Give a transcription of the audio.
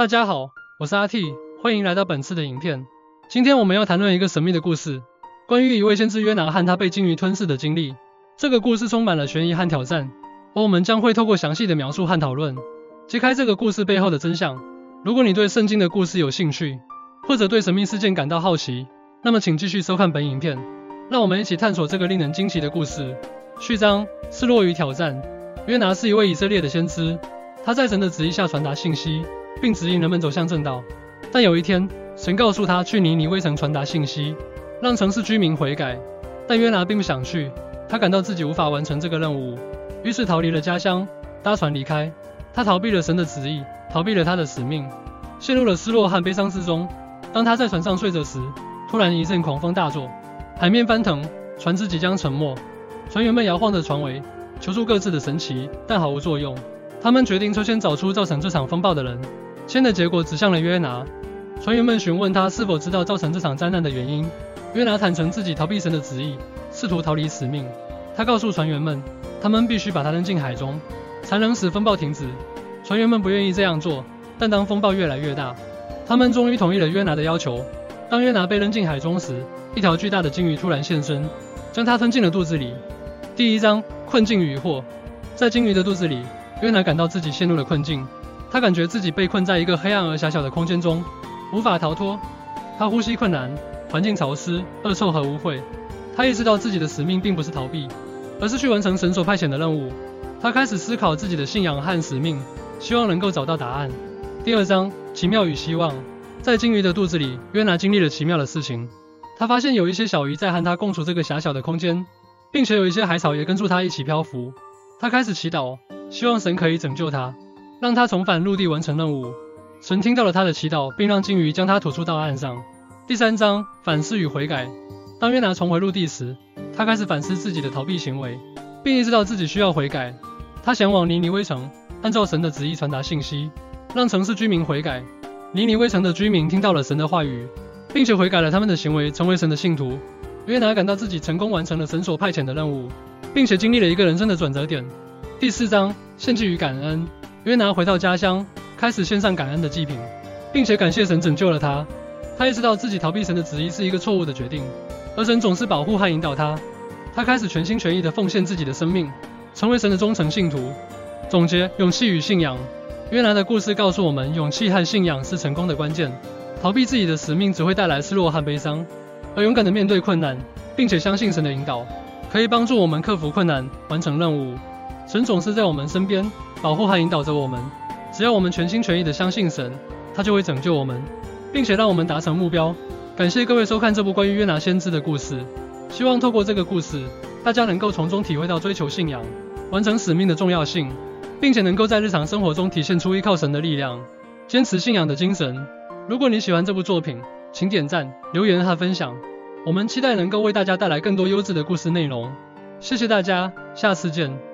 大家好，我是阿 T，欢迎来到本次的影片。今天我们要谈论一个神秘的故事，关于一位先知约拿和他被鲸鱼吞噬的经历。这个故事充满了悬疑和挑战，而我们将会透过详细的描述和讨论，揭开这个故事背后的真相。如果你对圣经的故事有兴趣，或者对神秘事件感到好奇，那么请继续收看本影片。让我们一起探索这个令人惊奇的故事。序章：失落与挑战。约拿是一位以色列的先知，他在神的旨意下传达信息，并指引人们走向正道。但有一天，神告诉他去尼尼微城传达信息，让城市居民悔改。但约拿并不想去，他感到自己无法完成这个任务，于是逃离了家乡，搭船离开。他逃避了神的旨意，逃避了他的使命，陷入了失落和悲伤之中。当他在船上睡着时，突然一阵狂风大作，海面翻腾，船只即将沉没。船员们摇晃着船桅。求助各自的神奇，但毫无作用。他们决定抽签找出造成这场风暴的人。签的结果指向了约拿。船员们询问他是否知道造成这场灾难的原因。约拿坦诚自己逃避神的旨意，试图逃离使命。他告诉船员们，他们必须把他扔进海中，才能使风暴停止。船员们不愿意这样做，但当风暴越来越大，他们终于同意了约拿的要求。当约拿被扔进海中时，一条巨大的鲸鱼突然现身，将他吞进了肚子里。第一章。困境与疑惑，在鲸鱼的肚子里，约拿感到自己陷入了困境。他感觉自己被困在一个黑暗而狭小的空间中，无法逃脱。他呼吸困难，环境潮湿、恶臭和污秽。他意识到自己的使命并不是逃避，而是去完成神所派遣的任务。他开始思考自己的信仰和使命，希望能够找到答案。第二章：奇妙与希望。在鲸鱼的肚子里，约拿经历了奇妙的事情。他发现有一些小鱼在和他共处这个狭小的空间。并且有一些海草也跟住他一起漂浮。他开始祈祷，希望神可以拯救他，让他重返陆地完成任务。神听到了他的祈祷，并让鲸鱼将他吐出到岸上。第三章反思与悔改。当约拿重回陆地时，他开始反思自己的逃避行为，并意识到自己需要悔改。他前往尼尼微城，按照神的旨意传达信息，让城市居民悔改。尼尼微城的居民听到了神的话语，并且悔改了他们的行为，成为神的信徒。约拿感到自己成功完成了神所派遣的任务，并且经历了一个人生的转折点。第四章献祭与感恩。约拿回到家乡，开始献上感恩的祭品，并且感谢神拯救了他。他意识到自己逃避神的旨意是一个错误的决定，而神总是保护和引导他。他开始全心全意地奉献自己的生命，成为神的忠诚信徒。总结：勇气与信仰。约拿的故事告诉我们，勇气和信仰是成功的关键。逃避自己的使命只会带来失落和悲伤。而勇敢的面对困难，并且相信神的引导，可以帮助我们克服困难，完成任务。神总是在我们身边，保护和引导着我们。只要我们全心全意的相信神，他就会拯救我们，并且让我们达成目标。感谢各位收看这部关于约拿先知的故事。希望透过这个故事，大家能够从中体会到追求信仰、完成使命的重要性，并且能够在日常生活中体现出依靠神的力量，坚持信仰的精神。如果你喜欢这部作品，请点赞、留言和分享，我们期待能够为大家带来更多优质的故事内容。谢谢大家，下次见。